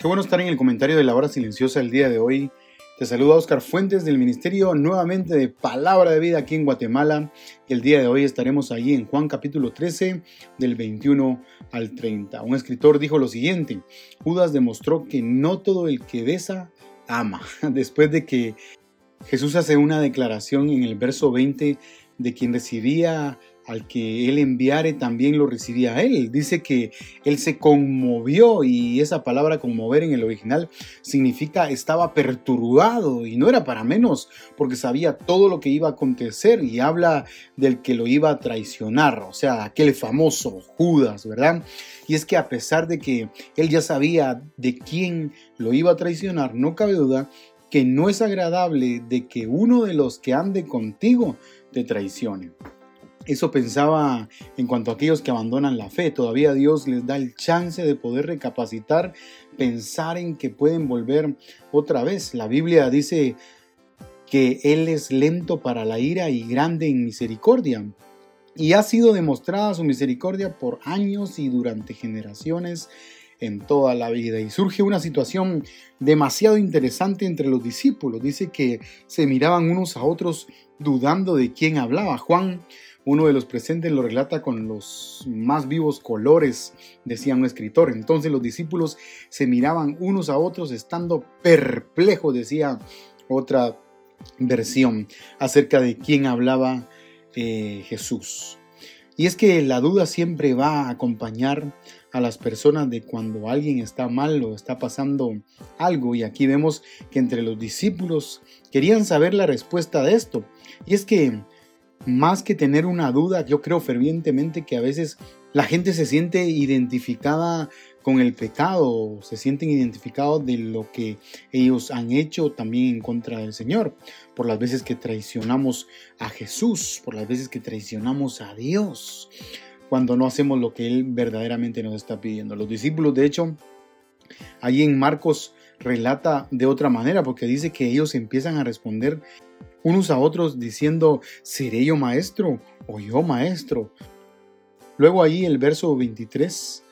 Qué bueno estar en el comentario de la hora silenciosa el día de hoy. Te saluda Oscar Fuentes del Ministerio nuevamente de Palabra de Vida aquí en Guatemala. El día de hoy estaremos ahí en Juan capítulo 13 del 21 al 30. Un escritor dijo lo siguiente, Judas demostró que no todo el que besa ama. Después de que Jesús hace una declaración en el verso 20 de quien recibía al que él enviare también lo recibía él. Dice que él se conmovió y esa palabra conmover en el original significa estaba perturbado y no era para menos porque sabía todo lo que iba a acontecer y habla del que lo iba a traicionar, o sea, aquel famoso Judas, ¿verdad? Y es que a pesar de que él ya sabía de quién lo iba a traicionar, no cabe duda que no es agradable de que uno de los que ande contigo te traicione. Eso pensaba en cuanto a aquellos que abandonan la fe. Todavía Dios les da el chance de poder recapacitar, pensar en que pueden volver otra vez. La Biblia dice que Él es lento para la ira y grande en misericordia. Y ha sido demostrada su misericordia por años y durante generaciones en toda la vida. Y surge una situación demasiado interesante entre los discípulos. Dice que se miraban unos a otros dudando de quién hablaba. Juan uno de los presentes lo relata con los más vivos colores, decía un escritor. Entonces los discípulos se miraban unos a otros estando perplejos, decía otra versión, acerca de quién hablaba eh, Jesús. Y es que la duda siempre va a acompañar a las personas de cuando alguien está mal o está pasando algo. Y aquí vemos que entre los discípulos querían saber la respuesta de esto. Y es que más que tener una duda, yo creo fervientemente que a veces la gente se siente identificada con el pecado, se sienten identificados de lo que ellos han hecho también en contra del Señor, por las veces que traicionamos a Jesús, por las veces que traicionamos a Dios, cuando no hacemos lo que Él verdaderamente nos está pidiendo. Los discípulos, de hecho, ahí en Marcos relata de otra manera, porque dice que ellos empiezan a responder unos a otros diciendo, ¿seré yo maestro o yo maestro? Luego ahí el verso 23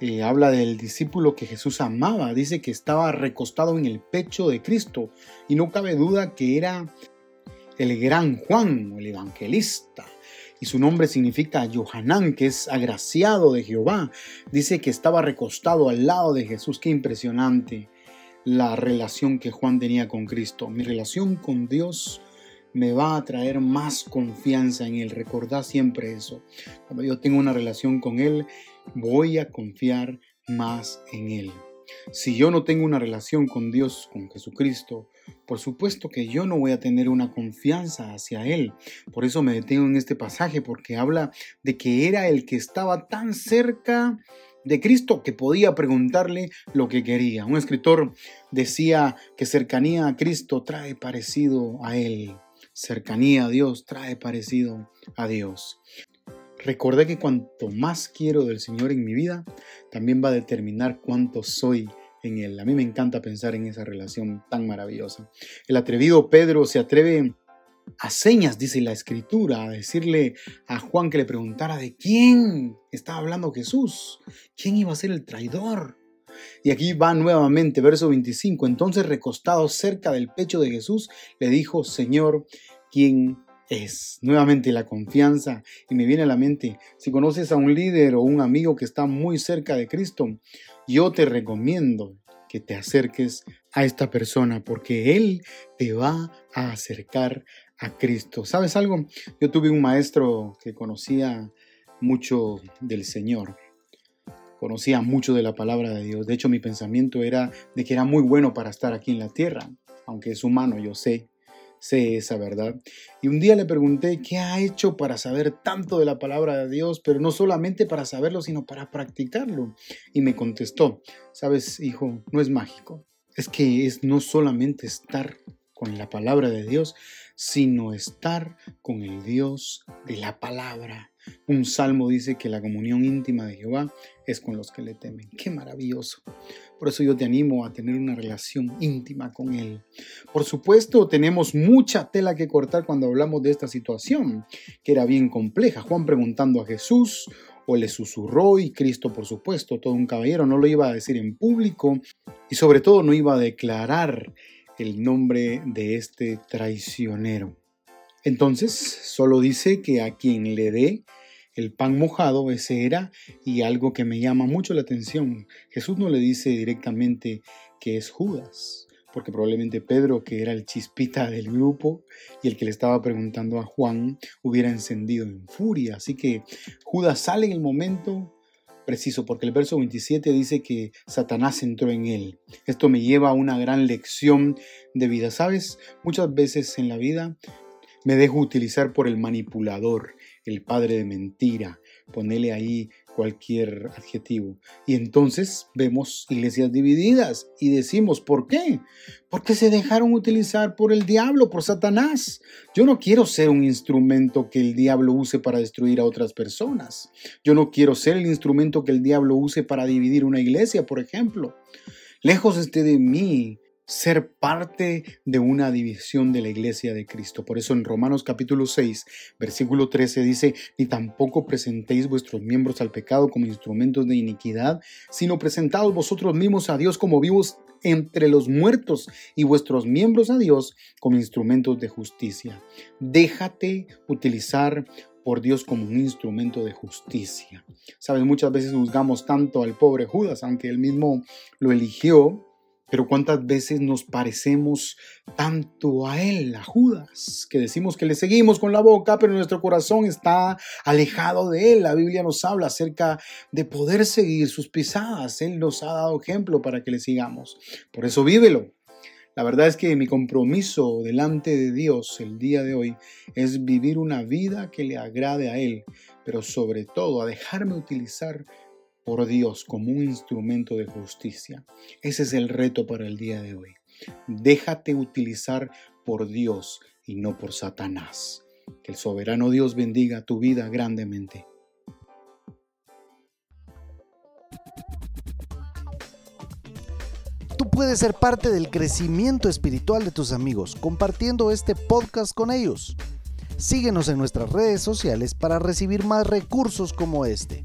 eh, habla del discípulo que Jesús amaba, dice que estaba recostado en el pecho de Cristo y no cabe duda que era el gran Juan, el evangelista. Y su nombre significa Johanán, que es agraciado de Jehová. Dice que estaba recostado al lado de Jesús. Qué impresionante la relación que Juan tenía con Cristo. Mi relación con Dios me va a traer más confianza en Él. Recordad siempre eso. Cuando yo tengo una relación con Él, voy a confiar más en Él. Si yo no tengo una relación con Dios, con Jesucristo, por supuesto que yo no voy a tener una confianza hacia Él. Por eso me detengo en este pasaje, porque habla de que era el que estaba tan cerca de Cristo que podía preguntarle lo que quería. Un escritor decía que cercanía a Cristo trae parecido a Él. Cercanía a Dios trae parecido a Dios. Recordé que cuanto más quiero del Señor en mi vida, también va a determinar cuánto soy en Él. A mí me encanta pensar en esa relación tan maravillosa. El atrevido Pedro se atreve a señas, dice la escritura, a decirle a Juan que le preguntara de quién estaba hablando Jesús, quién iba a ser el traidor. Y aquí va nuevamente, verso 25. Entonces, recostado cerca del pecho de Jesús, le dijo, Señor, ¿quién es? Nuevamente la confianza. Y me viene a la mente, si conoces a un líder o un amigo que está muy cerca de Cristo, yo te recomiendo que te acerques a esta persona porque Él te va a acercar a Cristo. ¿Sabes algo? Yo tuve un maestro que conocía mucho del Señor, conocía mucho de la palabra de Dios. De hecho, mi pensamiento era de que era muy bueno para estar aquí en la tierra, aunque es humano, yo sé. sé esa verdad. Y un día le pregunté qué ha hecho para saber tanto de la palabra de Dios, pero no solamente para saberlo, sino para practicarlo. Y me contestó, sabes, hijo, no es mágico. Es que es no solamente estar con la palabra de Dios, sino estar con el Dios de la palabra. Un salmo dice que la comunión íntima de Jehová es con los que le temen. Qué maravilloso. Por eso yo te animo a tener una relación íntima con Él. Por supuesto, tenemos mucha tela que cortar cuando hablamos de esta situación, que era bien compleja. Juan preguntando a Jesús, o le susurró y Cristo, por supuesto, todo un caballero, no lo iba a decir en público y sobre todo no iba a declarar el nombre de este traicionero. Entonces, solo dice que a quien le dé el pan mojado, ese era, y algo que me llama mucho la atención, Jesús no le dice directamente que es Judas, porque probablemente Pedro, que era el chispita del grupo y el que le estaba preguntando a Juan, hubiera encendido en furia. Así que Judas sale en el momento preciso, porque el verso 27 dice que Satanás entró en él. Esto me lleva a una gran lección de vida. ¿Sabes? Muchas veces en la vida me dejo utilizar por el manipulador, el padre de mentira, ponele ahí cualquier adjetivo. Y entonces vemos iglesias divididas y decimos, ¿por qué? Porque se dejaron utilizar por el diablo, por Satanás. Yo no quiero ser un instrumento que el diablo use para destruir a otras personas. Yo no quiero ser el instrumento que el diablo use para dividir una iglesia, por ejemplo. Lejos esté de mí ser parte de una división de la iglesia de Cristo. Por eso en Romanos capítulo 6, versículo 13 dice, ni tampoco presentéis vuestros miembros al pecado como instrumentos de iniquidad, sino presentaos vosotros mismos a Dios como vivos entre los muertos y vuestros miembros a Dios como instrumentos de justicia. Déjate utilizar por Dios como un instrumento de justicia. Sabes, muchas veces juzgamos tanto al pobre Judas, aunque él mismo lo eligió, pero cuántas veces nos parecemos tanto a Él, a Judas, que decimos que le seguimos con la boca, pero nuestro corazón está alejado de Él. La Biblia nos habla acerca de poder seguir sus pisadas. Él nos ha dado ejemplo para que le sigamos. Por eso vívelo. La verdad es que mi compromiso delante de Dios el día de hoy es vivir una vida que le agrade a Él, pero sobre todo a dejarme utilizar por Dios como un instrumento de justicia. Ese es el reto para el día de hoy. Déjate utilizar por Dios y no por Satanás. Que el soberano Dios bendiga tu vida grandemente. Tú puedes ser parte del crecimiento espiritual de tus amigos compartiendo este podcast con ellos. Síguenos en nuestras redes sociales para recibir más recursos como este.